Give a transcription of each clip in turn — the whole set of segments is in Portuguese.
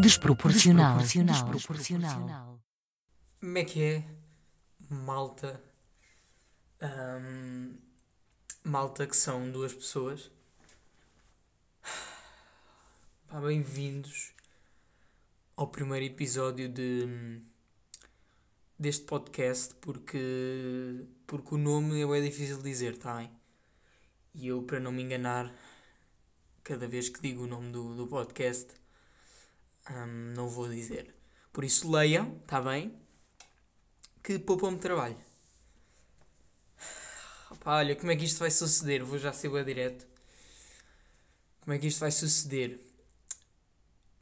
Desproporcional. Desproporcional. Como é que é? Malta. Ahm, malta que são duas pessoas. Pá, Bem-vindos ao primeiro episódio de, deste podcast porque, porque o nome é difícil de dizer, tá bem? E eu, para não me enganar, cada vez que digo o nome do, do podcast, ahm, não vou dizer. Por isso leiam, tá bem? Que poupam-me trabalho. Opa, olha, como é que isto vai suceder? Vou já ser bem direto. Como é que isto vai suceder?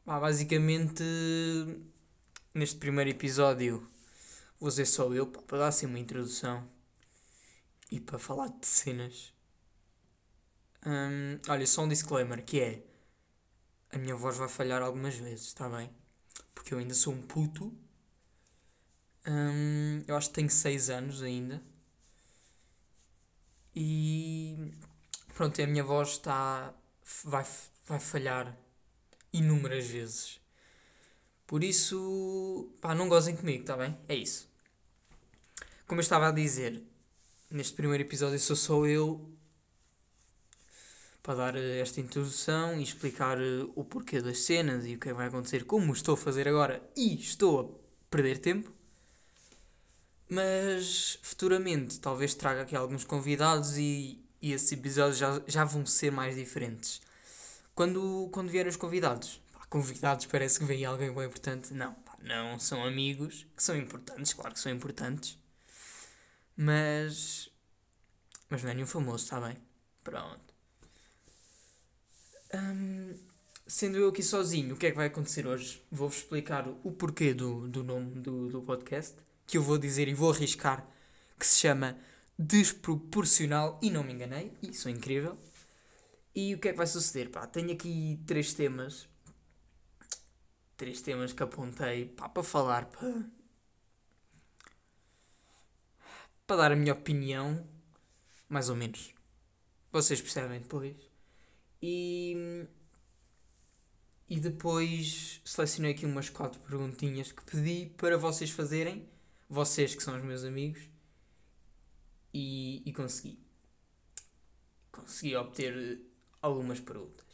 Pá, basicamente, neste primeiro episódio, vou ser só eu, para dar assim uma introdução e para falar de cenas. Hum, olha, só um disclaimer que é a minha voz vai falhar algumas vezes, está bem? Porque eu ainda sou um puto. Hum, eu acho que tenho 6 anos ainda. E pronto, a minha voz está. Vai, vai falhar inúmeras vezes. Por isso, pá, não gozem comigo, está bem? É isso. Como eu estava a dizer, neste primeiro episódio sou só eu para dar eh, esta introdução e explicar eh, o porquê das cenas e o que é vai acontecer, como estou a fazer agora e estou a perder tempo. Mas futuramente talvez traga aqui alguns convidados e, e esses episódios já, já vão ser mais diferentes. Quando, quando vierem os convidados, pá, convidados parece que vem alguém bem importante. Não, pá, não, são amigos que são importantes, claro que são importantes. Mas. Mas não é nenhum famoso, está bem? Pronto. Sendo eu aqui sozinho, o que é que vai acontecer hoje? Vou-vos explicar o porquê do, do nome do, do podcast, que eu vou dizer e vou arriscar, que se chama Desproporcional, e não me enganei, e sou incrível. E o que é que vai suceder? Pá, tenho aqui três temas, três temas que apontei pá, para falar, para, para dar a minha opinião, mais ou menos. Vocês percebem depois. E, e depois selecionei aqui umas quatro perguntinhas que pedi para vocês fazerem, vocês que são os meus amigos, e, e consegui. Consegui obter algumas perguntas.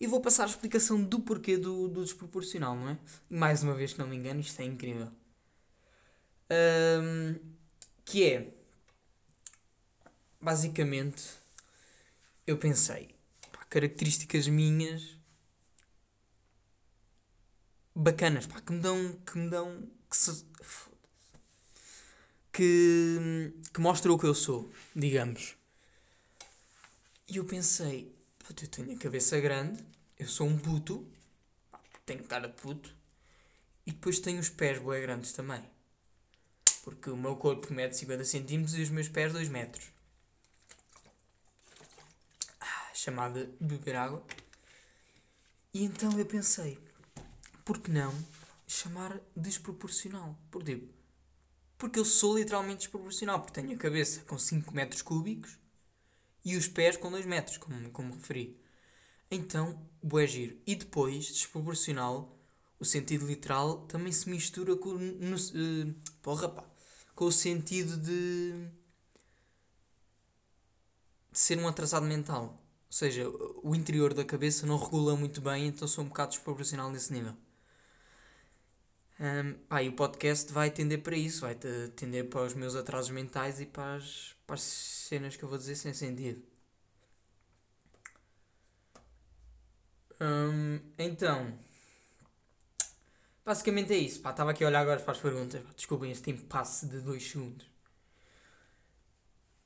E vou passar a explicação do porquê do, do desproporcional, não é? E mais uma vez que não me engano, isto é incrível. Ahm, que é basicamente eu pensei pá, características minhas bacanas pá, que me dão que me dão que, se, que, que mostram o que eu sou digamos e eu pensei puto, eu tenho a cabeça grande eu sou um puto tenho cara de puto e depois tenho os pés bem grandes também porque o meu corpo mede 50 cm e os meus pés 2 metros chamada beber água. E então eu pensei, por que não chamar desproporcional? Por tipo, porque eu sou literalmente desproporcional, porque tenho a cabeça com 5 metros cúbicos e os pés com 2 metros, como, como referi. Então, bué giro. E depois, desproporcional, o sentido literal também se mistura com, no, uh, porra, pá, com o sentido de, de ser um atrasado mental. Ou seja, o interior da cabeça não regula muito bem, então sou um bocado desproporcional nesse nível. Um, pá, e o podcast vai tender para isso, vai tender para os meus atrasos mentais e para as, para as cenas que eu vou dizer sem sentido. Um, então, basicamente é isso. Estava aqui a olhar agora para as perguntas. Desculpem este impasse de 2 segundos.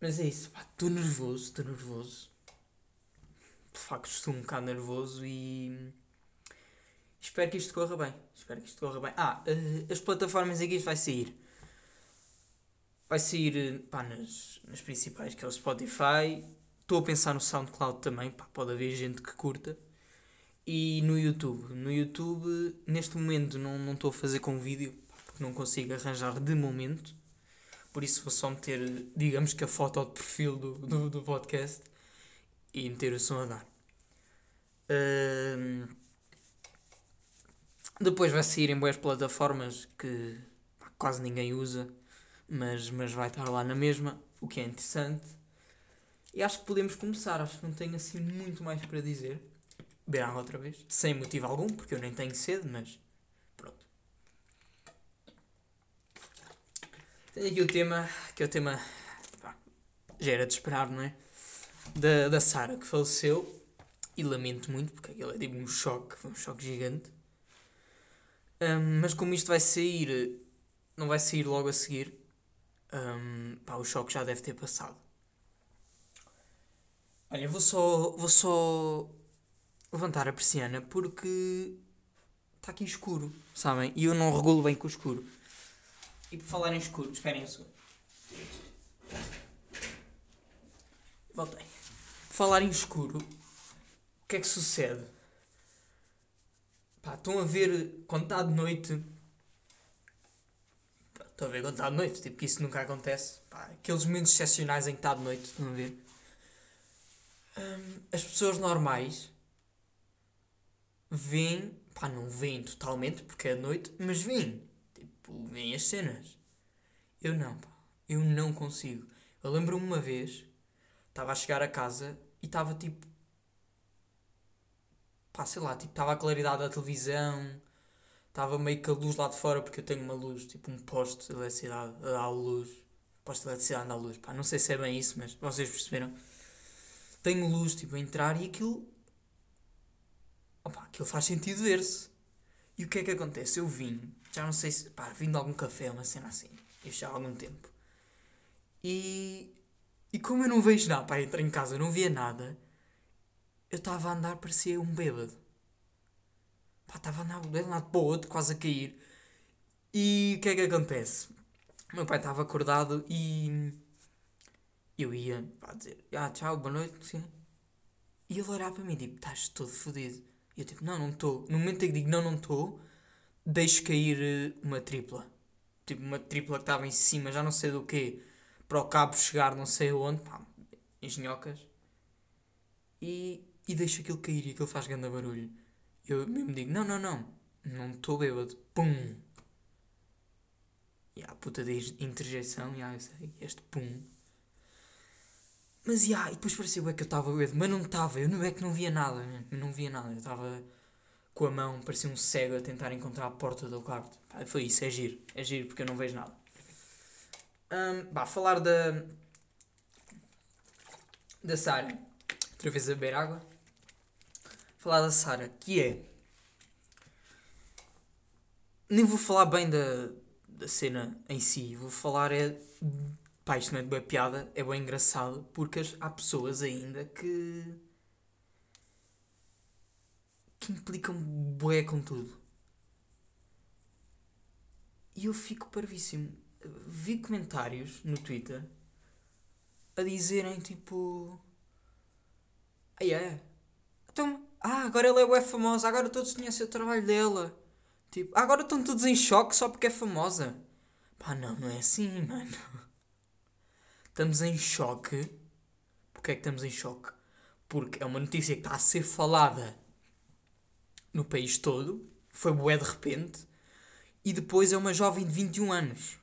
Mas é isso, estou nervoso, estou nervoso de facto estou um bocado nervoso e espero que isto corra bem. Espero que isto corra bem. Ah, uh, as plataformas em que isto vai sair. Vai sair pá, nas, nas principais, que é o Spotify. Estou a pensar no SoundCloud também, pá, pode haver gente que curta. e no YouTube. No YouTube, neste momento, não estou a fazer com vídeo, porque não consigo arranjar de momento. Por isso vou só meter, digamos que a foto de perfil do, do, do podcast e meter o som a dar. Uh, depois vai sair em boas plataformas que quase ninguém usa, mas, mas vai estar lá na mesma, o que é interessante. E acho que podemos começar, acho que não tenho assim muito mais para dizer. Beber outra vez, sem motivo algum, porque eu nem tenho sede, mas pronto. Tenho aqui o tema, que é o tema. Já era de esperar, não é? Da, da Sara, que faleceu. E lamento muito, porque aquilo é tipo um choque, foi um choque gigante. Um, mas como isto vai sair, não vai sair logo a seguir, um, pá, o choque já deve ter passado. Olha, vou só, vou só levantar a persiana porque está aqui escuro, sabem? E eu não regulo bem com o escuro. E por falar em escuro, esperem um segundo. Voltei. Por falar em escuro, o que é que sucede? Pá, estão a ver quando está de noite. estão a ver quando está de noite, tipo que isso nunca acontece. Pá, aqueles momentos excepcionais em que está de noite, estão a ver? Hum, as pessoas normais veem, pá, não veem totalmente porque é de noite, mas veem, tipo, veem as cenas. Eu não, pá, eu não consigo. Eu lembro-me uma vez, estava a chegar a casa e estava tipo, pá, sei lá, tipo, estava a claridade da televisão, estava meio que a luz lá de fora porque eu tenho uma luz, tipo um poste de eletricidade a dar luz, poste de eletricidade a dar luz, pá, não sei se é bem isso, mas vocês perceberam tenho luz tipo, a entrar e aquilo. Opa, aquilo faz sentido ver-se. E o que é que acontece? Eu vim, já não sei se. pá, vim de algum café, uma cena assim. Isto já há algum tempo. E. E como eu não vejo nada, pá, entrei em casa, não via nada. Eu estava a andar, parecia um bêbado. Estava a andar de um lado para o outro, quase a cair. E o que é que acontece? O meu pai estava acordado e eu ia pá, dizer, ah, tchau, boa noite. E ele olhar para mim, tipo, estás todo fodido. E eu tipo, não, não estou. No momento em que digo, não, não estou, deixo cair eh, uma tripla. Tipo, uma tripla que estava em cima, já não sei do quê, para o cabo chegar não sei aonde, pá, engenhocas. E, e deixo aquilo cair e aquilo faz grande barulho. Eu mesmo digo, não, não, não, não estou bêbado. Pum! E a puta de interjeição, eu sei, este pum mas yeah, e depois parecia é que eu estava bêbado, mas não estava, eu não é que não via nada, eu não via nada, eu estava com a mão, parecia um cego a tentar encontrar a porta do quarto. Foi isso, é giro, é giro porque eu não vejo nada. Um, bah, falar da. da Sara. Outra vez a beber água. Falar da Sara, que é. Nem vou falar bem da, da cena em si, vou falar é Pá, isto não é de boa piada, é bem engraçado, porque há pessoas ainda que. que implicam bué com tudo. E eu fico parvíssimo. Vi comentários no Twitter a dizerem tipo. Ah, é? Então, ah, agora ela é bué famosa, agora todos conhecem o trabalho dela. Tipo, agora estão todos em choque só porque é famosa. Pá, não, não é assim, mano. Estamos em choque. Porquê é que estamos em choque? Porque é uma notícia que está a ser falada no país todo. Foi bué de repente. E depois é uma jovem de 21 anos.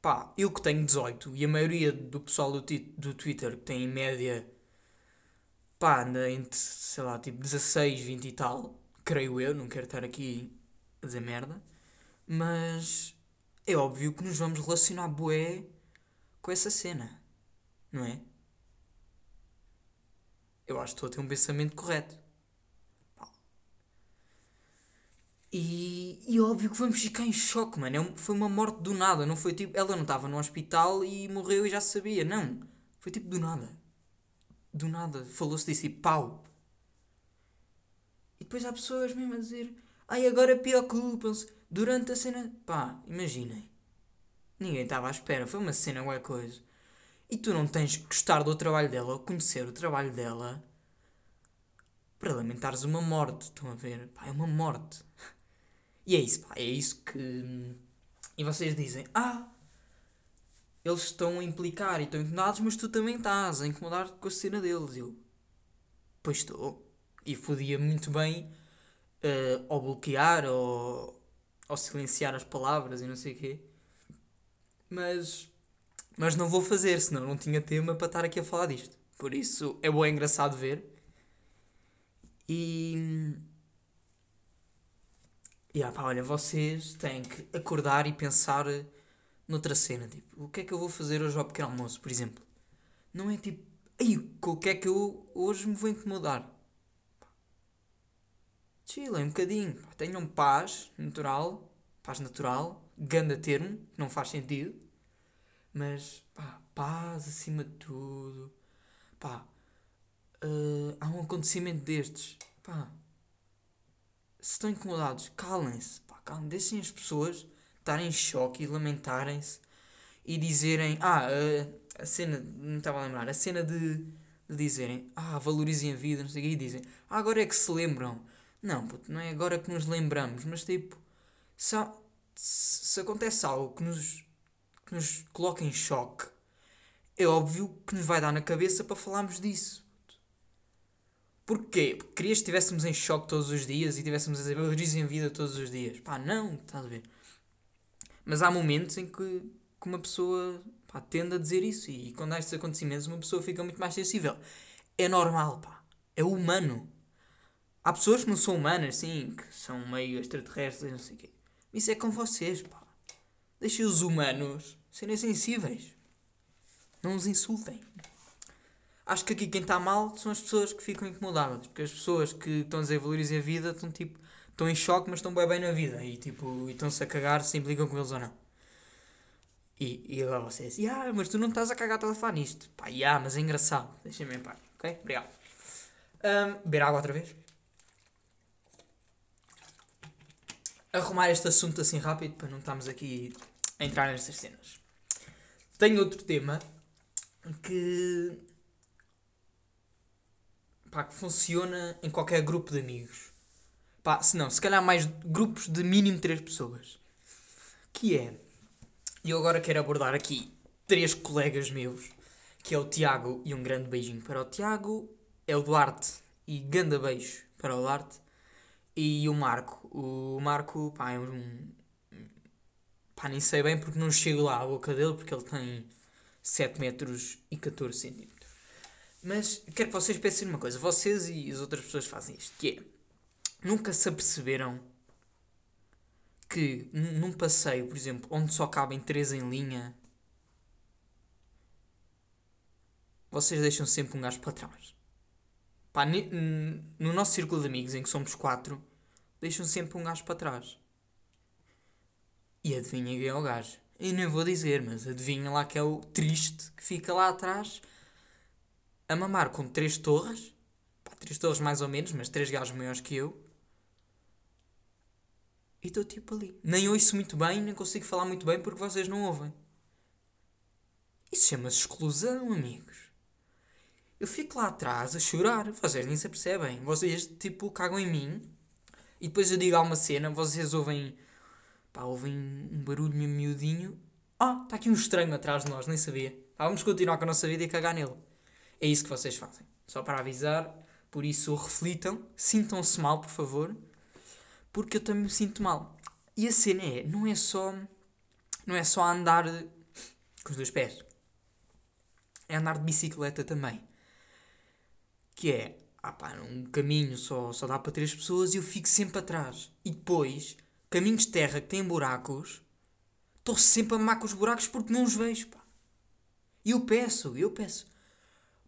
Pá, eu que tenho 18 e a maioria do pessoal do, do Twitter que tem em média pá, anda entre, sei lá, tipo 16, 20 e tal, creio eu, não quero estar aqui a dizer merda, mas é óbvio que nos vamos relacionar bué com essa cena, não é? Eu acho que estou a ter um pensamento correto. E, e óbvio que vamos ficar em choque, mano. É foi uma morte do nada. Não foi tipo. Ela não estava no hospital e morreu e já sabia. Não. Foi tipo do nada. Do nada. Falou-se disso e pau. E depois há pessoas mesmo a dizer. Ai, agora preocupam-se. Durante a cena. Pá, imaginem. Ninguém estava à espera, foi uma cena, alguma coisa. E tu não tens que gostar do trabalho dela ou conhecer o trabalho dela para lamentares uma morte. Estão a ver? Pá, é uma morte. E é isso, pá, é isso que. E vocês dizem, ah, eles estão a implicar e estão incomodados, mas tu também estás a incomodar com a cena deles. Eu, pois estou. E podia muito bem uh, bloquear ou, ou silenciar as palavras e não sei o quê. Mas, mas não vou fazer, senão não tinha tema para estar aqui a falar disto. Por isso é bom, é engraçado ver. E. E ah, pá, olha, vocês têm que acordar e pensar noutra cena. Tipo, o que é que eu vou fazer hoje ao pequeno almoço, por exemplo? Não é tipo, aí, o que é que eu hoje me vou incomodar? Chilem um bocadinho, tenham paz natural, paz natural, ganda termo, não faz sentido, mas pá, paz acima de tudo. Pá, uh, há um acontecimento destes, pá, se estão incomodados, calem-se, pá, calem, deixem as pessoas estarem em choque e lamentarem-se e dizerem, ah, a cena, não estava a lembrar, a cena de, de dizerem, ah, valorizem a vida, não sei o quê, e dizem, ah, agora é que se lembram não, puto, não é agora que nos lembramos, mas tipo, se, se acontece algo que nos, que nos coloca em choque, é óbvio que nos vai dar na cabeça para falarmos disso. Porquê? Porque querias que estivéssemos em choque todos os dias e tivéssemos a valorizar em vida todos os dias. Pá, não, estás a ver? Mas há momentos em que, que uma pessoa pá, tende a dizer isso e quando há estes acontecimentos uma pessoa fica muito mais sensível. É normal, pá. É humano. Há pessoas que não são humanas, sim, que são meio extraterrestres, não sei o quê. Isso é com vocês, pá. Deixem os humanos serem sensíveis. Não os insultem. Acho que aqui quem está mal são as pessoas que ficam incomodadas. Porque as pessoas que estão a dizer valorizem a vida estão tipo. Estão em choque, mas estão bem bem na vida. E tipo, estão-se a cagar se implicam com eles ou não. E, e agora vocês, ah, mas tu não estás a cagar a falar nisto. Pá, yeah, mas é engraçado. Deixem-me em paz, ok? Obrigado. Um, beber água outra vez. arrumar este assunto assim rápido para não estarmos aqui a entrar nestas cenas. Tenho outro tema que, pá, que funciona em qualquer grupo de amigos. Pá, se não, se calhar mais grupos de mínimo 3 pessoas. Que é, e eu agora quero abordar aqui três colegas meus, que é o Tiago, e um grande beijinho para o Tiago, é o Duarte, e ganda beijo para o Duarte, e o Marco. O Marco, pá, é um. Pá, nem sei bem porque não chego lá à boca dele porque ele tem 7 metros e 14 centímetros. Mas quero que vocês pensem numa coisa. Vocês e as outras pessoas fazem isto. Que é. Nunca se aperceberam que num passeio, por exemplo, onde só cabem 3 em linha, vocês deixam sempre um gajo para trás. Pá, no nosso círculo de amigos, em que somos quatro, deixam sempre um gajo para trás. E adivinha quem é o gajo? Eu nem vou dizer, mas adivinha lá que é o triste que fica lá atrás a mamar com três torres. Pá, três torres mais ou menos, mas três gajos maiores que eu. E estou tipo ali. Nem ouço muito bem, nem consigo falar muito bem porque vocês não ouvem. Isso chama-se exclusão, amigos. Eu fico lá atrás a chorar, vocês nem se apercebem. Vocês, tipo, cagam em mim e depois eu digo alguma cena, vocês ouvem, pá, ouvem um barulho meio miudinho. Ah, está aqui um estranho atrás de nós, nem sabia. Vamos continuar com a nossa vida e cagar nele. É isso que vocês fazem. Só para avisar, por isso reflitam, sintam-se mal, por favor, porque eu também me sinto mal. E a cena é, não é só, não é só andar com os dois pés. É andar de bicicleta também que é, ah pá, um caminho só, só dá para três pessoas e eu fico sempre atrás. E depois, caminhos de terra que têm buracos, estou sempre a mamar com os buracos porque não os vejo, pá. E eu peço, eu peço.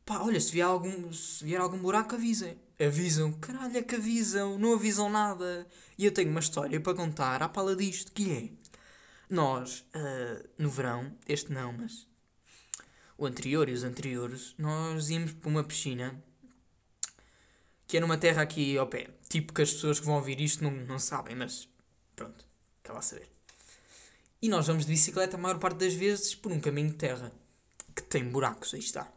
Pá, olha, se vier algum, se vier algum buraco, avisem. Avisam, caralho, é que avisam, não avisam nada. E eu tenho uma história para contar à pala disto, que é... Nós, uh, no verão, este não, mas o anterior e os anteriores, nós íamos para uma piscina que é numa terra aqui ao pé. Tipo que as pessoas que vão ouvir isto não, não sabem, mas pronto, está lá a saber. E nós vamos de bicicleta a maior parte das vezes por um caminho de terra que tem buracos, aí está.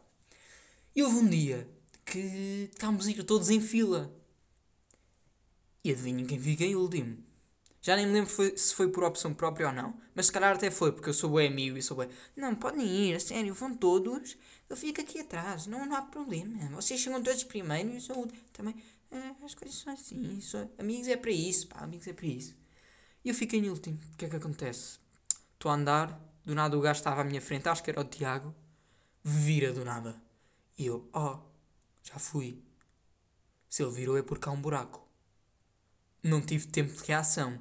E houve um dia que estávamos a todos em fila. E adivinhem quem fiquei último. Já nem me lembro foi, se foi por opção própria ou não. Mas se calhar até foi, porque eu sou bem amigo e sou bem. Não, podem ir, a sério, vão todos. Eu fico aqui atrás, não, não há problema. Vocês chegam todos primeiro e eu também. Ah, as coisas são assim. Sou, amigos é para isso, pá, amigos é para isso. E eu fiquei em último. O que é que acontece? Estou a andar, do nada o gajo estava à minha frente, acho que era o Tiago, vira do nada. E eu, oh, já fui. Se ele virou é porque há um buraco. Não tive tempo de reação.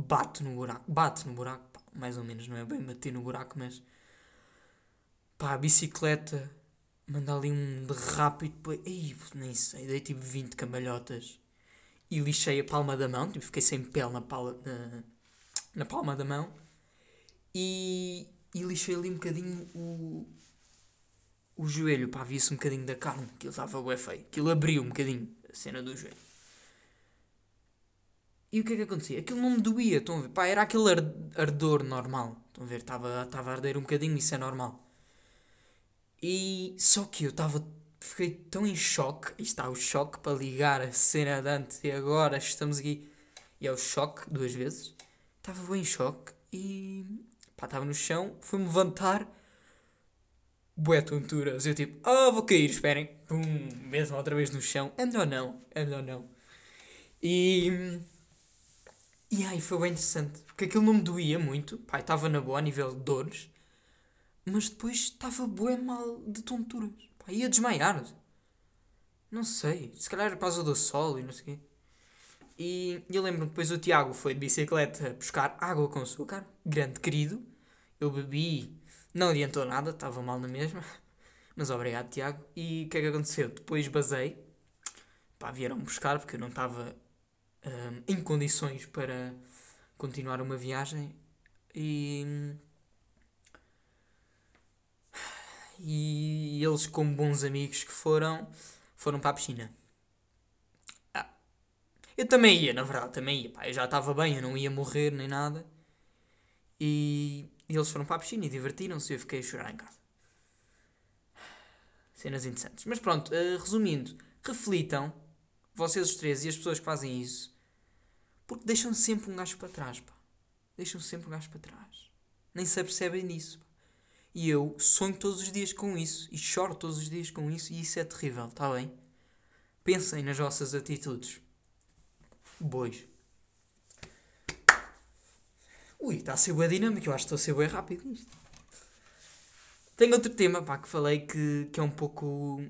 bate no buraco, bate no buraco, pá, mais ou menos, não é bem bater no buraco, mas pá, a bicicleta manda ali um derrape e depois, ei, nem sei, dei tipo 20 cambalhotas e lixei a palma da mão, tipo, fiquei sem pele na, pala, na, na palma da mão e, e lixei ali um bocadinho o, o joelho, pá, via-se um bocadinho da carne, que ele estava bem feio, aquilo abriu um bocadinho a cena do joelho. E o que é que acontecia? Aquilo não me doía, estão a ver? Pá, era aquele ardor normal. Estão a ver? Estava a arder um bocadinho, isso é normal. E só que eu estava. Fiquei tão em choque. E está o choque para ligar a cena de antes e agora estamos aqui. E é o choque duas vezes. Estava bem em choque e. pá, estava no chão, fui-me levantar. Bué tonturas. Eu tipo, oh, vou cair, esperem. Pum, mesmo outra vez no chão. É melhor não, é melhor não. E e aí foi bem interessante, porque aquilo não me doía muito, pai, estava na boa a nível de dores, mas depois estava bem mal de tonturas, pá, ia desmaiar. Não sei, se calhar era por causa do sol e não sei o quê. E eu lembro depois o Tiago foi de bicicleta buscar água com açúcar, grande querido. Eu bebi, não adiantou nada, estava mal na mesma. Mas obrigado, Tiago. E o que é que aconteceu? Depois basei, pá, vieram buscar porque eu não estava um, em condições para continuar uma viagem e, e eles, como bons amigos que foram, foram para a piscina. Ah, eu também ia, na verdade, também ia. Pá, eu já estava bem, eu não ia morrer nem nada. E, e eles foram para a piscina e divertiram-se e eu fiquei a chorar em casa. Cenas interessantes. Mas pronto, uh, resumindo, reflitam vocês os três e as pessoas que fazem isso, porque deixam sempre um gajo para trás, pá. Deixam sempre um gajo para trás. Nem se apercebem disso. Pá. E eu sonho todos os dias com isso e choro todos os dias com isso e isso é terrível, está bem? Pensem nas vossas atitudes. Bois. Ui, está a ser boa dinâmica, eu acho que estou a ser bem rápido nisto. Tenho outro tema, pá, que falei que, que é um pouco...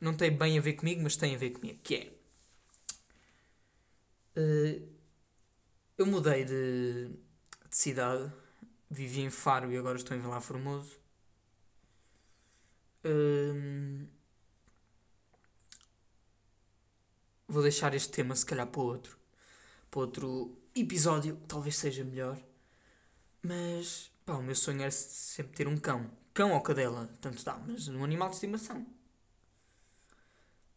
Não tem bem a ver comigo, mas tem a ver comigo, que é Uh, eu mudei de, de cidade, vivi em Faro e agora estou em Vila Formoso. Uh, vou deixar este tema se calhar para outro, para outro episódio, talvez seja melhor. Mas pá, o meu sonho era sempre ter um cão. Cão ou cadela, tanto dá, mas um animal de estimação.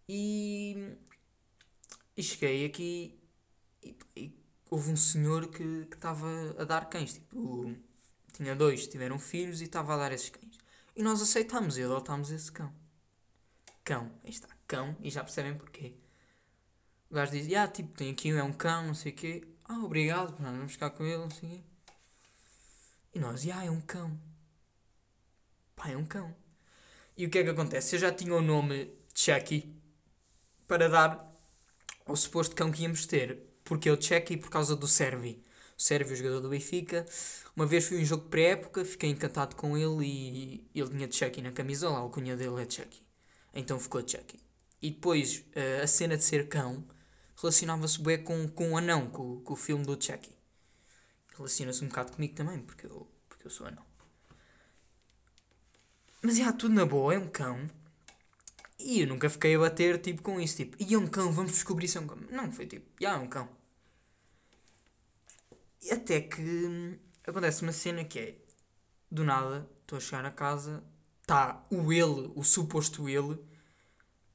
E, e cheguei aqui e, e houve um senhor que estava a dar cães. Tipo, tinha dois, tiveram filhos e estava a dar esses cães. E nós aceitámos e adotámos esse cão. Cão, aí está, cão, e já percebem porquê. O gajo diz, ah, tipo, tem aqui é um cão, não sei o quê. Ah, obrigado, vamos ficar com ele, não sei o quê. E nós, ah, é um cão. Pá, é um cão. E o que é que acontece? Eu já tinha o nome Chucky para dar ao suposto cão que íamos ter porque é o Checky por causa do Servi. O Servi, o jogador do Benfica. Uma vez fui um jogo pré-época, fiquei encantado com ele e ele tinha Checky na camisola, a alcunha dele é Checky. Então ficou Checky. E depois, uh, a cena de ser cão relacionava-se bem com, com o anão, com, com o filme do Chucky. Relaciona-se um bocado comigo também, porque eu, porque eu sou anão. Mas é tudo na boa, é um cão. E eu nunca fiquei a bater tipo com isso, tipo, e é um cão, vamos descobrir se é um cão. Não, foi tipo, já é um cão. E até que hum, acontece uma cena que é do nada, estou a chegar a casa, está o ele, o suposto ele,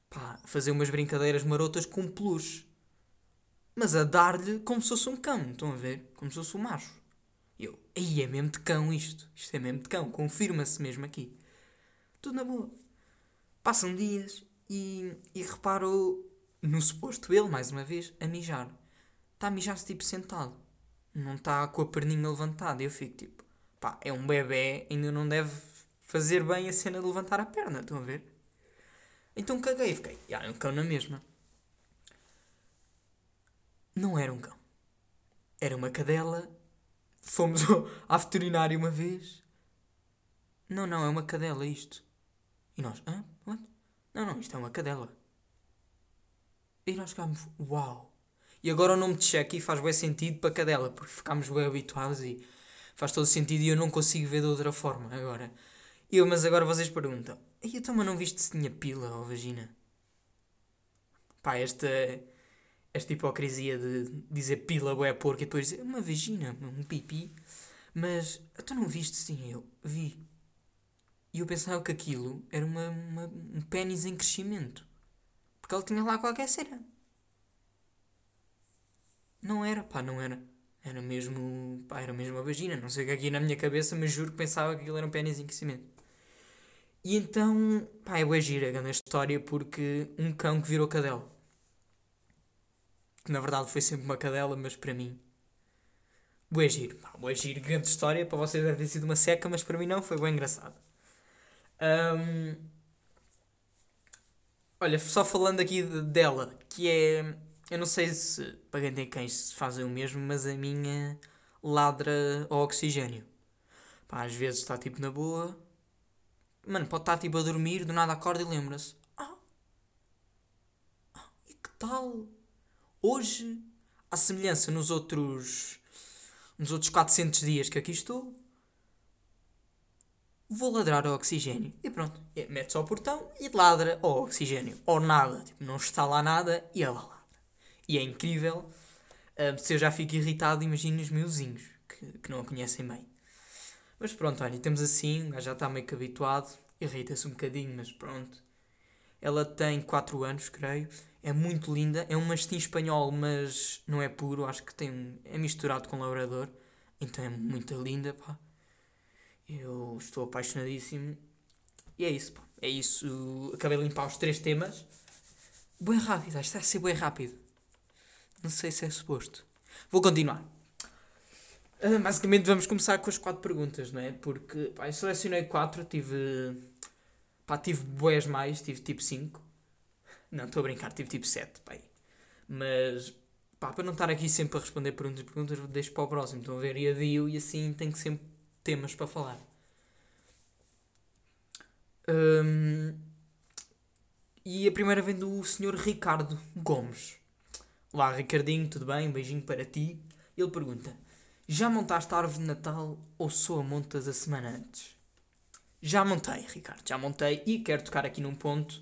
pá, fazer umas brincadeiras marotas com peluche. Mas a dar-lhe como se fosse um cão, estão a ver? Como se fosse um macho. E eu, aí é mesmo de cão isto. Isto é mesmo de cão, confirma-se mesmo aqui. Tudo na boa. Passam dias e, e reparo no suposto ele, mais uma vez, a mijar. Está a mijar-se tipo sentado. Não está com a perninha levantada. Eu fico tipo, pá, é um bebê, ainda não deve fazer bem a cena de levantar a perna, estão a ver? Então caguei, fiquei, ah, é um cão na mesma. Não era um cão. Era uma cadela. Fomos à veterinária uma vez. Não, não, é uma cadela isto. E nós, hã? What? Não, não, isto é uma cadela. E nós ficámos, uau. E agora o nome de Chucky faz bem sentido para cadela, porque ficámos bem habituados e faz todo sentido e eu não consigo ver de outra forma agora. Eu, mas agora vocês perguntam, e então mas não viste se tinha pila ou vagina? Pá, esta, esta hipocrisia de dizer pila é porca e depois dizer uma vagina, um pipi. Mas, tu não viste sim, eu vi. E eu pensava que aquilo era uma, uma um pênis em crescimento. Porque ele tinha lá qualquer cera. Não era, pá, não era. Era mesmo, pá, era mesmo a vagina. Não sei o que é aqui na minha cabeça, mas juro que pensava que aquilo era um pênis em crescimento. E então, pá, é boa gira a grande história porque um cão que virou cadela. Que na verdade foi sempre uma cadela, mas para mim. Boa giro, boa giro, grande história. Para vocês deve ter sido uma seca, mas para mim não, foi bem engraçado. Um, olha, só falando aqui de, dela, que é. Eu não sei se para quem tem cães fazem o mesmo, mas a minha ladra ao oxigênio. Pá, às vezes está tipo na boa. Mano, pode estar tipo a dormir, do nada acorda e lembra-se. Ah, ah, e que tal? Hoje, à semelhança nos outros. nos outros 400 dias que aqui estou, vou ladrar ao oxigênio. E pronto, mete-se ao portão e ladra ao oxigênio. Ou nada, tipo, não está lá nada e ela ladra. E é incrível. Uh, se eu já fico irritado, imagino os meus vizinhos, que, que não a conhecem bem. Mas pronto, olha, temos assim, já está meio que habituado, irrita-se um bocadinho, mas pronto. Ela tem 4 anos, creio. É muito linda. É um mastim espanhol, mas não é puro. Acho que tem um, é misturado com labrador. Então é muito linda, pá. Eu estou apaixonadíssimo. E é isso, pá. É isso. Acabei de limpar os três temas. Bem rápido, está a ser bem rápido. Não sei se é suposto. Vou continuar. Uh, basicamente vamos começar com as quatro perguntas, não é? Porque pá, eu selecionei quatro, tive. Pá, tive boés mais, tive tipo 5. Não, estou a brincar, tive tipo 7, pá. Mas, pá, para não estar aqui sempre a responder perguntas e perguntas, deixo para o próximo. Estão a ver? E adio e assim tenho sempre temas para falar. Um, e a primeira vem do Sr. Ricardo Gomes. Olá, Ricardinho, tudo bem? Um beijinho para ti. Ele pergunta: Já montaste a árvore de Natal ou só a montas a semana antes? Já montei, Ricardo, já montei e quero tocar aqui num ponto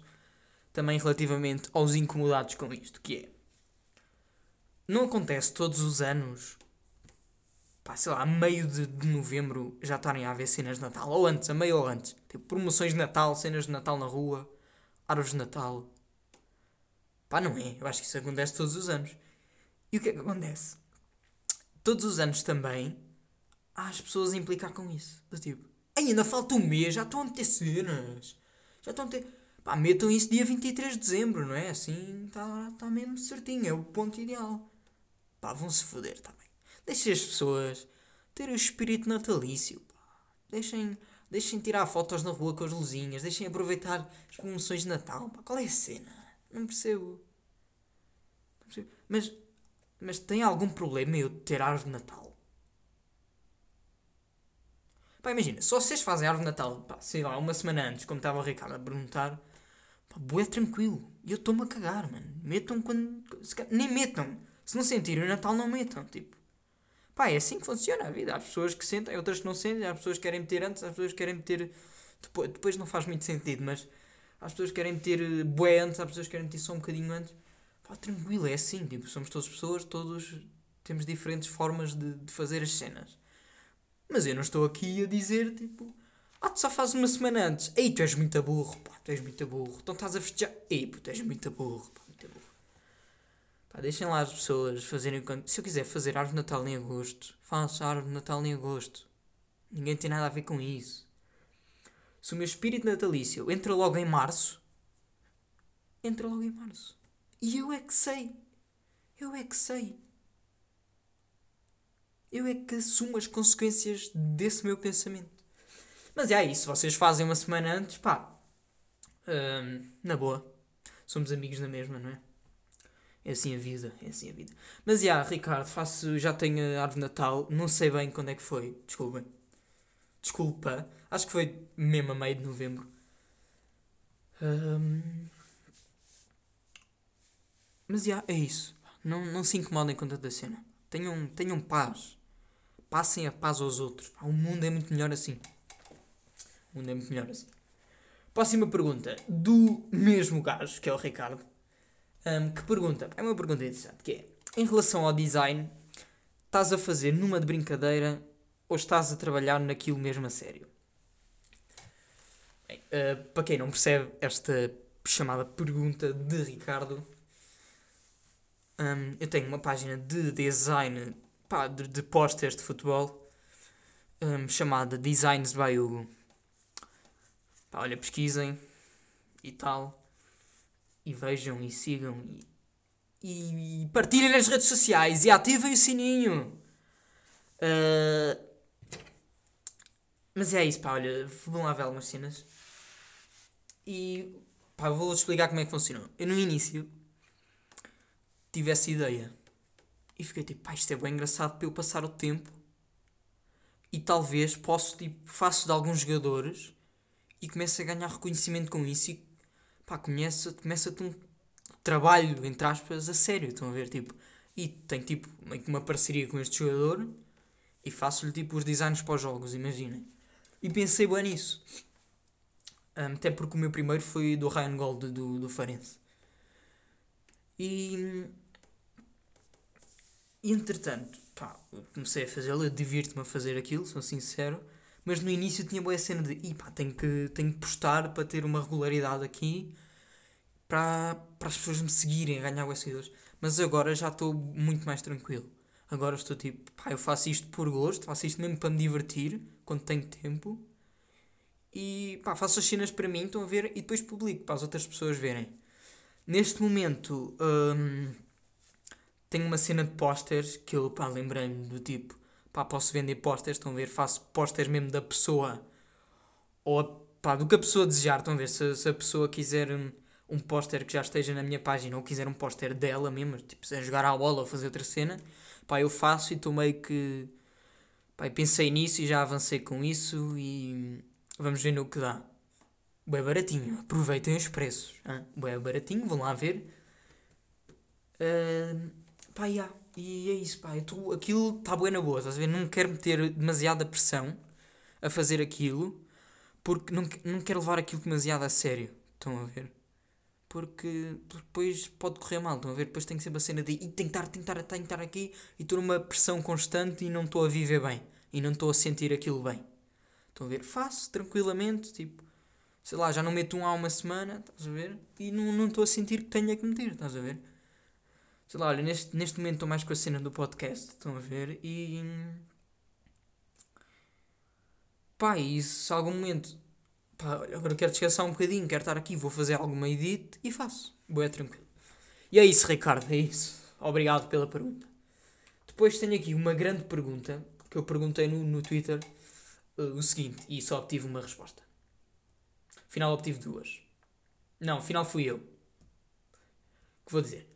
também relativamente aos incomodados com isto, que é não acontece todos os anos pá, sei lá, a meio de, de novembro já estarem a haver cenas de Natal, ou antes, a meio ou antes, tipo promoções de Natal, cenas de Natal na rua, árvores de Natal. Pá, não é? Eu acho que isso acontece todos os anos. E o que é que acontece? Todos os anos também há as pessoas a implicar com isso. Do tipo, ainda falta um mês, já estão a meter cenas. Já estão a meter. Pá, metam isso dia 23 de dezembro, não é? Assim está tá mesmo certinho, é o ponto ideal. Pá, vão-se foder também. Deixem as pessoas terem o espírito natalício. Pá. Deixem, deixem tirar fotos na rua com as luzinhas. Deixem aproveitar as promoções de Natal. Pá. Qual é a cena? Não percebo. Não percebo. Mas, mas tem algum problema eu ter árvore de Natal? Pá, imagina, se vocês fazem árvore de Natal, pá, sei lá, uma semana antes, como estava o Ricardo a perguntar, boé tranquilo. E eu estou-me a cagar, mano. Metam quando. Nem metam. Se não sentirem o Natal, não metam. Tipo, Pá, é assim que funciona a vida. Há pessoas que sentem, outras que não sentem, há pessoas que querem meter antes, há pessoas que querem meter. Depois, depois não faz muito sentido, mas há pessoas que querem meter eh, bué antes, há pessoas que querem meter só um bocadinho antes. Pá, tranquilo, é assim. Tipo, somos todas pessoas, todos temos diferentes formas de, de fazer as cenas. Mas eu não estou aqui a dizer, tipo, ah, tu só fazes uma semana antes. Ei, tu és muito burro, pá, tu és muito burro. Então estás a festejar. Ei, pô, tu és muito burro, pá. Pá, deixem lá as pessoas fazerem. Se eu quiser fazer árvore de Natal em agosto, faço árvore de Natal em agosto. Ninguém tem nada a ver com isso. Se o meu espírito natalício entra logo em março, entra logo em março. E eu é que sei. Eu é que sei. Eu é que assumo as consequências desse meu pensamento. Mas é isso, vocês fazem uma semana antes, pá. na boa. Somos amigos na mesma, não é? É assim a vida, é assim a vida. Mas já, Ricardo, faço, já tenho a árvore de Natal, não sei bem quando é que foi, desculpem. Desculpa, acho que foi mesmo a meio de novembro. Hum, mas já, é isso. Não, não se incomodem com tanta cena. Tenham, tenham paz. Passem a paz aos outros. O mundo é muito melhor assim. Mundo é muito melhor assim. Próxima pergunta. Do mesmo gajo, que é o Ricardo. hum, que pergunta. É uma pergunta interessante. Que é. Em relação ao design, estás a fazer numa de brincadeira ou estás a trabalhar naquilo mesmo a sério? Bem, uh, para quem não percebe esta chamada pergunta de Ricardo, um, eu tenho uma página de design pá, de, de posters de futebol um, chamada Designs by Hugo. Pá, olha, pesquisem e tal, e vejam e sigam e, e partilhem nas redes sociais e ativem o sininho. Uh, mas é isso, pá, olha, vão lá ver algumas cenas. E pá, vou explicar como é que funcionou. Eu no início tive essa ideia e fiquei tipo, pá, isto é bem engraçado para eu passar o tempo e talvez posso, tipo, faço de alguns jogadores e começo a ganhar reconhecimento com isso e pá, começa, começa-te um trabalho, entre aspas, a sério, estão a ver, tipo, e tenho tipo meio que uma parceria com este jogador e faço-lhe tipo os designs para os jogos, imaginem. E pensei bem nisso. Um, até porque o meu primeiro foi do Ryan Gold do, do Farense. E, e entretanto, pá, comecei a fazê-lo, eu divirto-me a fazer aquilo, sou sincero. Mas no início tinha boa cena de, "Ih, pá, tenho que, tenho que postar para ter uma regularidade aqui para, para as pessoas me seguirem, ganhar bué seguidores. Mas agora já estou muito mais tranquilo. Agora estou tipo, pá, eu faço isto por gosto, faço isto mesmo para me divertir, quando tenho tempo. E pá, faço as cenas para mim, estão a ver, e depois publico para as outras pessoas verem. Neste momento, hum, tenho uma cena de posters que eu, lembrei-me do tipo, pá, posso vender posters, estão a ver, faço posters mesmo da pessoa, ou pá, do que a pessoa desejar, estão a ver, se, se a pessoa quiser um, um póster que já esteja na minha página, ou quiser um póster dela mesmo, tipo, se jogar à bola ou fazer outra cena, pá, eu faço e estou meio que, pá, pensei nisso e já avancei com isso e vamos ver no que dá. Bué baratinho, aproveitem os preços. Hein? Bué baratinho, vão lá ver. Ah, pá, yeah. E é isso, pá. tô- aquilo está bué na boa, estás a ver? Não quero meter demasiada pressão a fazer aquilo, porque não, que- não quero levar aquilo demasiado a sério. Estão a ver? Porque, depois pode correr mal, estão a ver? Depois tenho sempre a cena de e que que tenho que estar aqui e estou numa pressão constante e não estou a viver bem. E não estou a sentir aquilo bem. Estão a ver? Faço tranquilamente, tipo, sei lá, já não meto um há uma semana, estás a ver? E não não estou a sentir que tenha que meter, estás a ver? Sei lá, olha, neste, neste momento estou mais com a cena do podcast, estão a ver? E. Pá, e se algum momento. Pá, olha, agora quero descansar um bocadinho, quero estar aqui, vou fazer alguma edit e faço. Boa, tranquilo. E é isso, Ricardo, é isso. Obrigado pela pergunta. Depois tenho aqui uma grande pergunta que eu perguntei no, no Twitter eh, o seguinte e só obtive uma resposta. Afinal, obtive duas. Não, afinal fui eu. Que vou dizer.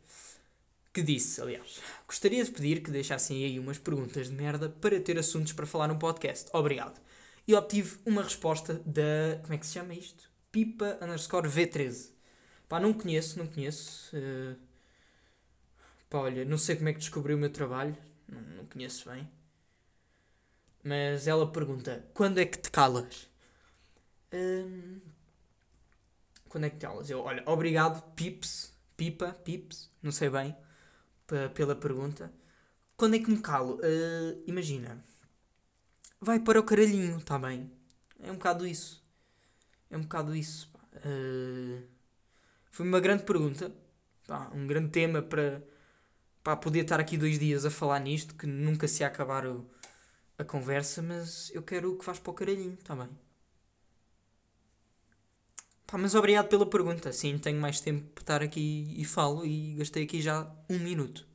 Que disse, aliás. Gostaria de pedir que deixassem aí umas perguntas de merda para ter assuntos para falar no podcast. Obrigado. E obtive uma resposta da. Como é que se chama isto? Pipa underscore V13. Pá, não conheço, não conheço. eh, Pá, olha, não sei como é que descobriu o meu trabalho. Não, não conheço bem. Mas ela pergunta: quando é que te calas? Hum, quando é que te calas? Eu, olha, obrigado, Pips, Pipa, Pips, não sei bem, pela pergunta. Quando é que me calo? Eh, imagina, vai para o caralhinho, tá bem? É um bocado isso. É um bocado isso. Eh, foi uma grande pergunta, pá, um grande tema para, para poder estar aqui dois dias a falar nisto, que nunca se ia acabar o- a conversa, mas eu quero que vás para o caralhinho, tá bem? Pá, mas obrigado pela pergunta. Assim tenho mais tempo para estar aqui e falo e gastei aqui já um minuto.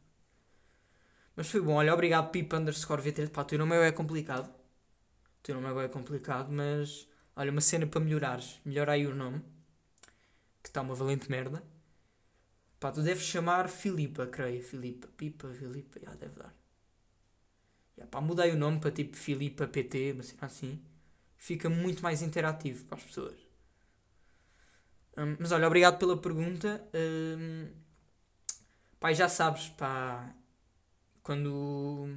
Mas foi bom. Olha, obrigado Pipa underscore V3. Pá, o teu nome é complicado. O teu nome é complicado, mas... Olha, uma cena para melhorares. Melhora aí o nome. Que está uma valente merda. Pá, tu deves chamar Filipa, creio. Filipa, Pipa, Filipa. Já, deve dar. Já, pá, mudei o nome para tipo Filipa PT, cena assim. Fica muito mais interativo para as pessoas. Mas olha, obrigado pela pergunta. Hum, pá, já sabes, pá, quando.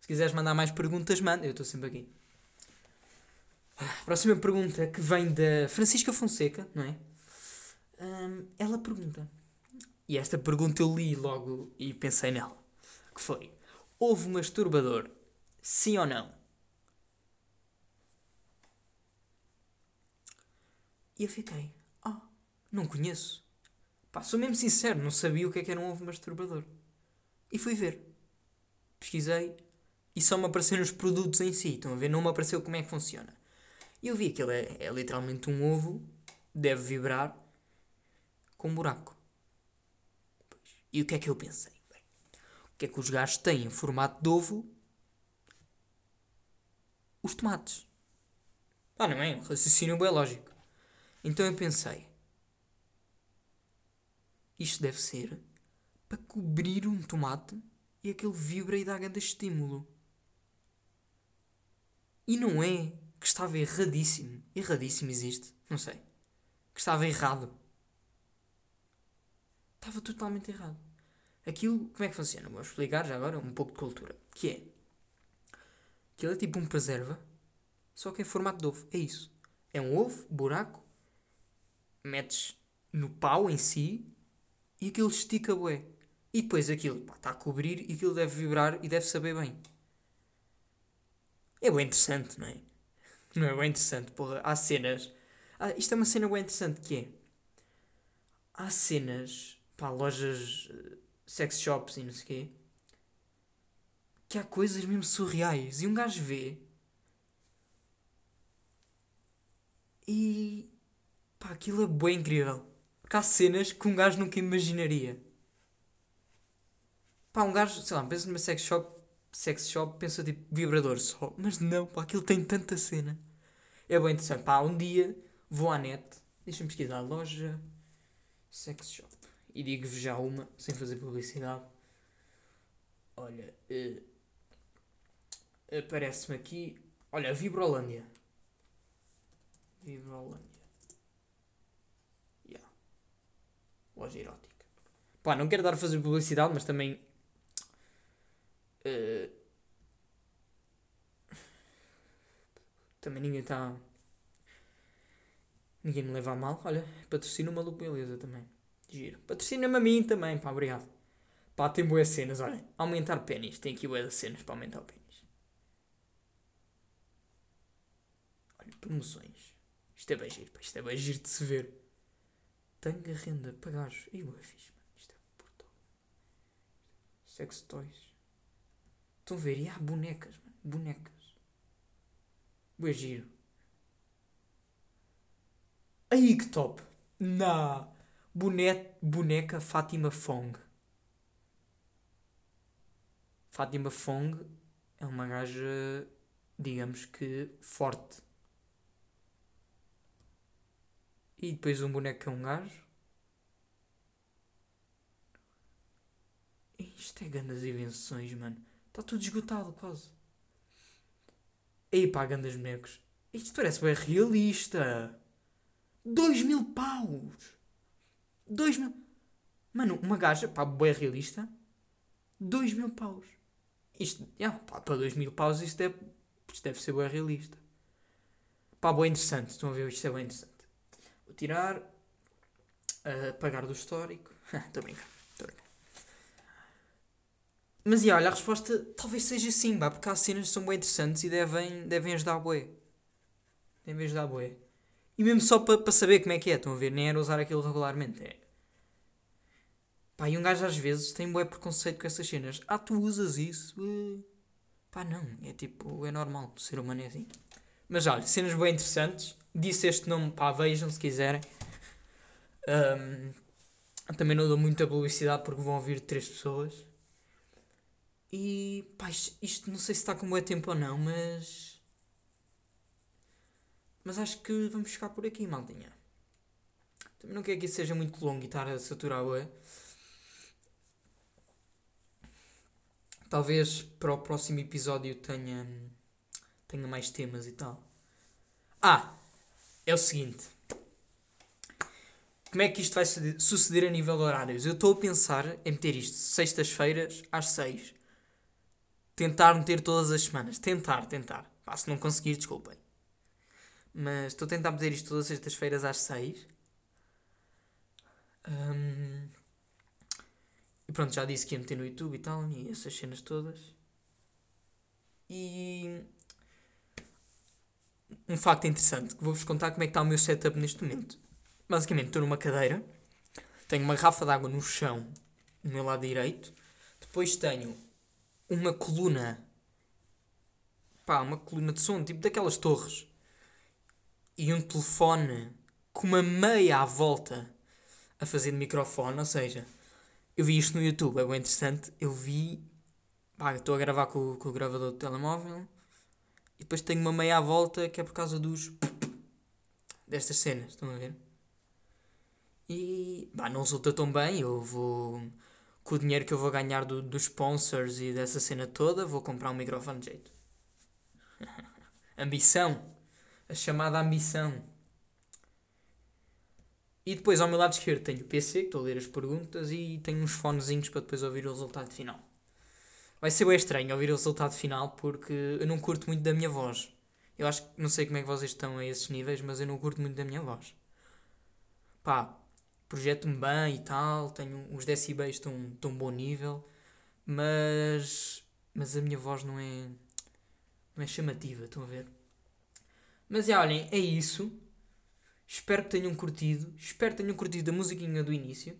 Se quiseres mandar mais perguntas, manda, eu estou sempre aqui. Próxima pergunta que vem da Francisca Fonseca, não é? Hum, ela pergunta. E esta pergunta eu li logo e pensei nela. Que foi: Houve masturbador? Sim ou não? E eu fiquei, oh, não conheço. Pá, sou mesmo sincero, não sabia o que é que era um ovo masturbador. E fui ver. Pesquisei e só me apareceram os produtos em si. Estão a ver? Não me apareceu como é que funciona. E eu vi que ele é, é literalmente um ovo, deve vibrar com um buraco. E o que é que eu pensei? Bem, o que é que os gajos têm em formato de ovo? Os tomates. Ah, não é? Um raciocínio biológico. Então eu pensei: isto deve ser para cobrir um tomate e aquele vibra e dá grande estímulo. E não é que estava erradíssimo. Erradíssimo existe, não sei. Que estava errado. Estava totalmente errado. Aquilo, como é que funciona? Vou explicar já agora um pouco de cultura. Que é. Aquilo é tipo um preserva, só que em formato de ovo. É isso. É um ovo, buraco, metes no pau em si e aquilo estica bué. E depois aquilo está a cobrir e aquilo deve vibrar e deve saber bem. É bem interessante, não é? Não é bem interessante, porra. Há cenas. Ah, isto é uma cena bem interessante que é. Há cenas, pá, lojas, eh, sex shops e não sei o quê. Que há coisas mesmo surreais. E um gajo vê. E Pá, aquilo é bem incrível. Porque há cenas que um gajo nunca imaginaria. Pá, um gajo, sei lá, pensa numa sex shop, sex shop, pensa tipo vibrador só. Mas não, pá, aquilo tem tanta cena. É bem interessante. Pá, um dia vou à net, deixa-me pesquisar loja, sex shop. E digo-vos já uma, sem fazer publicidade. Olha, uh, aparece-me aqui. Olha, Vibrolândia. Vibrolândia. Loja erótica. Pá, não quero dar a fazer publicidade, mas também. Uh, também ninguém está. Ninguém me leva a mal. Olha, patrocina o maluco beleza também. Giro. Patrocina-me a mim também, pá, obrigado. Pá, tem boas cenas, olha. Aumentar pênis. Tem aqui boas cenas para aumentar o pênis. Olha, promoções. Isto é bem giro, pá. Isto é bem giro de se ver. Tanga renda para gajos. E fixe, mano. Isto é brutal. Sex toys. Estão a ver? E há bonecas, mano. Bonecas. Boa giro. Aí que top. Na Boneca, boneca Fátima Fong. Fátima Fong é uma gaja, digamos que, forte. E depois um boneco é um gajo. Isto é grandes invenções, mano. Está tudo esgotado quase. Ei pá, grandes bonecos. Isto parece bem realista. Dois mil paus. Dois mil. Mano, uma gaja, pá, bem realista. Dois mil paus. Isto, yeah, pá, para dois mil paus isto, é, isto deve ser bem realista. Pá, bem interessante. Estão a ver? Isto é bem interessante. Vou tirar. Uh, apagar do histórico. Estou a brincar. Estou a brincar. Mas e olha, a resposta talvez seja sim, pá, porque há cenas que são bem interessantes e devem, devem ajudar a boé. Devem ajudar a boé. E mesmo só para pa saber como é que é, estão a ver? Nem era usar aquilo regularmente. É. Pá, e um gajo às vezes tem bué preconceito com essas cenas. Ah, tu usas isso? Uh. Pá, não. É tipo, é normal. O ser humano é assim. Mas olha, cenas bem interessantes. Disse este nome, pá, vejam se quiserem. Um, também não dou muita publicidade porque vão ouvir três pessoas. E pá, isto, isto não sei se está com bom tempo ou não, mas. Mas acho que vamos ficar por aqui, maldinha. Também não quero que isso seja muito longo e estar a saturar o Talvez para o próximo episódio tenha, tenha mais temas e tal. Ah, é o seguinte. Como é que isto vai suceder a nível de horários? Eu estou a pensar em meter isto sextas-feiras às seis. Tentar meter todas as semanas. Tentar, tentar. Pá, se não conseguir, desculpem. Mas estou a tentar meter isto todas as sextas-feiras às seis. Um, e pronto, já disse que ia meter no YouTube e tal, e essas cenas todas. E um facto interessante que vou-vos contar como é que está o meu setup neste momento. Basicamente, estou numa cadeira, tenho uma garrafa de água no chão, no meu lado direito, depois tenho uma coluna, pá, uma coluna de som, tipo daquelas torres, e um telefone com uma meia à volta a fazer de microfone, ou seja, eu vi isto no YouTube, é bem interessante. Eu vi. Pá, estou a gravar com, com o gravador do telemóvel e depois tenho uma meia à volta que é por causa dos. destas cenas, estão a ver? E. pá, não resulta tão bem. Eu vou. com o dinheiro que eu vou ganhar do, dos sponsors e dessa cena toda, vou comprar um microfone de jeito. ambição. A chamada ambição. E depois ao meu lado esquerdo tenho o PC, que estou a ler as perguntas, e tenho uns fonezinhos para depois ouvir o resultado final. Vai ser bem estranho ouvir o resultado final porque eu não curto muito da minha voz. Eu acho que não sei como é que vocês estão a esses níveis, mas eu não curto muito da minha voz. Pá, projeto-me bem e tal, tenho os decibéis estão tão bom nível, mas mas a minha voz não é não é chamativa, estão a ver? Mas é, olhem, é isso. Espero que tenham curtido. Espero que tenham curtido a musiquinha do início.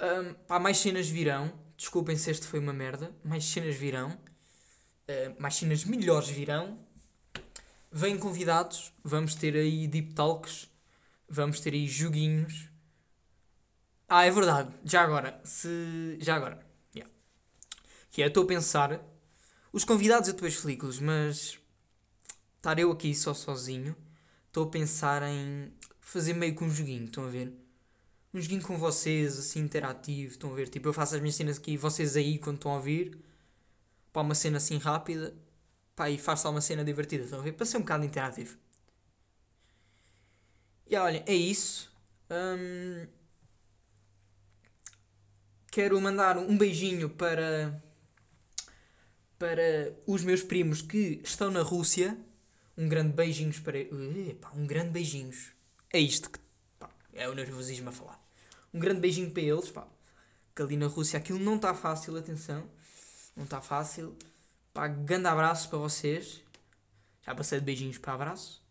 Um, pá, mais cenas virão. Desculpem se este foi uma merda. Mais cenas virão. Uh, mais cenas melhores virão. Vêm convidados. Vamos ter aí deep talks. Vamos ter aí joguinhos. Ah, é verdade. Já agora. Se... Já agora. Yeah. Que é, estou a pensar. Os convidados eu depois explico-los, mas. Estar eu aqui só sozinho estou a pensar em fazer meio que um joguinho, estão a ver? Um joguinho com vocês, assim, interativo, estão a ver? Tipo, eu faço as minhas cenas aqui vocês aí, quando estão a ouvir, para uma cena assim rápida, pá, e faço uma cena divertida, estão a ver? Para ser um bocado interativo. E olha, é isso. Hum, quero mandar um beijinho para para os meus primos que estão na Rússia um grande beijinhos para Epá, um grande beijinhos. É isto que pá, é o nervosismo a falar. Um grande beijinho para eles, pá. Que ali na Rússia aquilo não está fácil, atenção. Não está fácil. Pá, grande abraço para vocês. Já passei de beijinhos para abraço.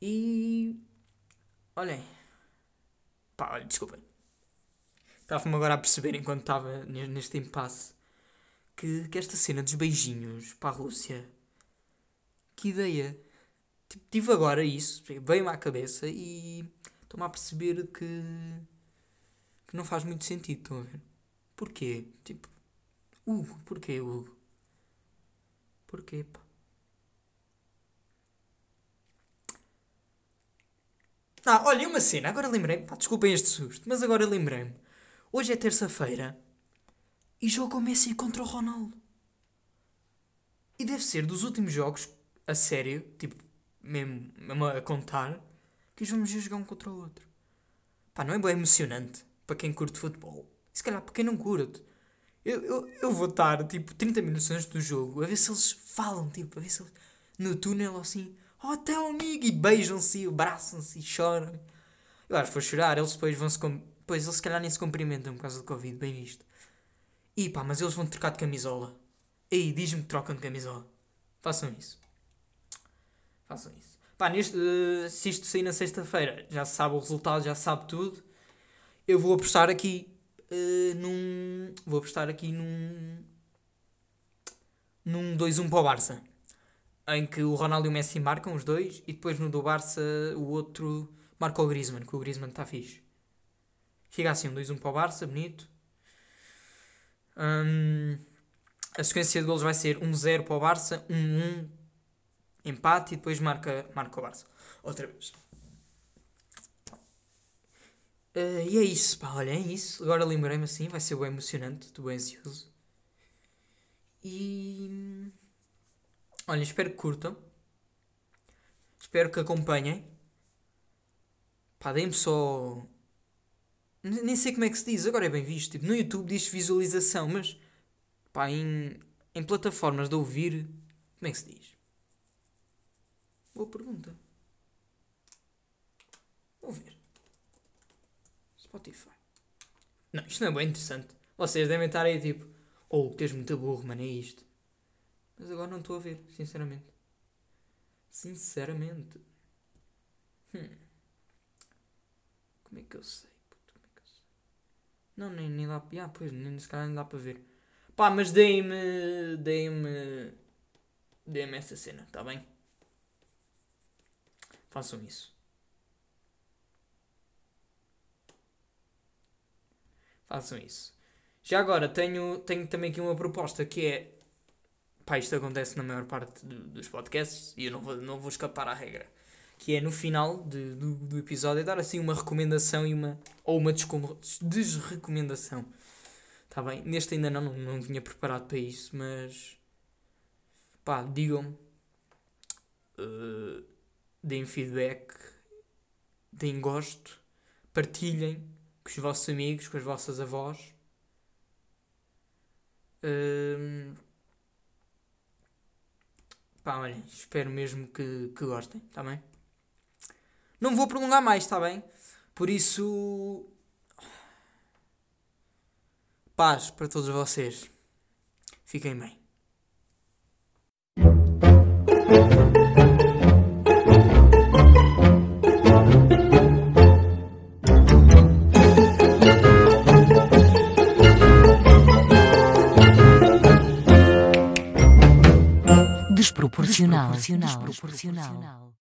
E. Olhem. Pá, olha, desculpem. Estava-me agora a perceber enquanto estava neste impasse que, que esta cena dos beijinhos para a Rússia que ideia. Tipo, tive agora isso, veio-me à cabeça e estou-me a perceber que, que não faz muito sentido, estão a ver? Porquê? Tipo, Hugo, porquê Hugo? Porquê, pá? Ah, olha, uma cena, agora lembrei-me, desculpem este susto, mas agora lembrei-me. Hoje é terça-feira e jogo o Messi contra o Ronaldo. E deve ser dos últimos jogos a sério, tipo, mesmo, mesmo a contar, que os vamos jogar um contra o outro. Pá, não é bem emocionante para quem curte futebol. Se calhar para quem não curte. Eu, eu, eu vou estar, tipo, 30 minutos antes do jogo a ver se eles falam, tipo, a ver se eles no túnel assim, oh, teu amigo, e beijam-se, abraçam-se e choram. Eu acho que vou chorar, eles depois vão se. Pois eles se calhar nem se cumprimentam por causa do Covid, bem visto. E pá, mas eles vão trocar de camisola. Ei, diz-me que trocam de camisola. Façam isso. Façam isso. Pá, neste, uh, se isto sair na sexta-feira, já se sabe o resultado, já se sabe tudo. Eu vou apostar aqui uh, num. Vou apostar aqui num. Num 2-1 para o Barça. em que o Ronaldo e o Messi marcam os dois e depois no do Barça o outro marca o Griezmann, que o Griezmann está fixe. Fica assim, um 2-1 para o Barça, bonito. Hum, a sequência de golos vai ser 1-0 para o Barça, 1-1 empate e depois marca, marca o Barça. Outra vez. Uh, e é isso, pá, olha, é isso. Agora lembrei-me assim, vai ser bem emocionante, estou bem ansioso. E. Olha, espero que curtam. Espero que acompanhem. Pá, deem-me só. Nem sei como é que se diz, agora é bem visto. Tipo, no YouTube diz visualização, mas. Pá, em, em plataformas de ouvir. Como é que se diz? Boa pergunta. Vou ver. Spotify. Não, isto não é bem interessante. Vocês devem estar aí tipo, ou oh, tens muito burro, mano, é isto. Mas agora não estou a ver, sinceramente. Sinceramente. Hum. Como é que eu sei? Puto, como é que eu sei? Não, nem, nem dá. Ah, pois, nem se calhar nem dá para ver. Pá, mas deem-me. Deem-me. Deem-me essa cena, está bem? Façam isso. Façam isso. Já agora, tenho, tenho também aqui uma proposta que é. Pá, isto acontece na maior parte do, dos podcasts e eu não vou, não vou escapar à regra. Que é no final de, do, do episódio dar assim uma recomendação e uma. ou uma desrecomendação. Está bem? Neste ainda não, não, não tinha preparado para isso, mas. pá, digam-me. Uh, deem feedback. Deem gosto. Partilhem com os vossos amigos, com as vossas avós. Hum, pá, olhem, espero mesmo que, que gostem, está bem? Não vou prolongar mais, está bem? Por isso. Paz para todos vocês. Fiquem bem. Desproporcional. desproporcional. desproporcional.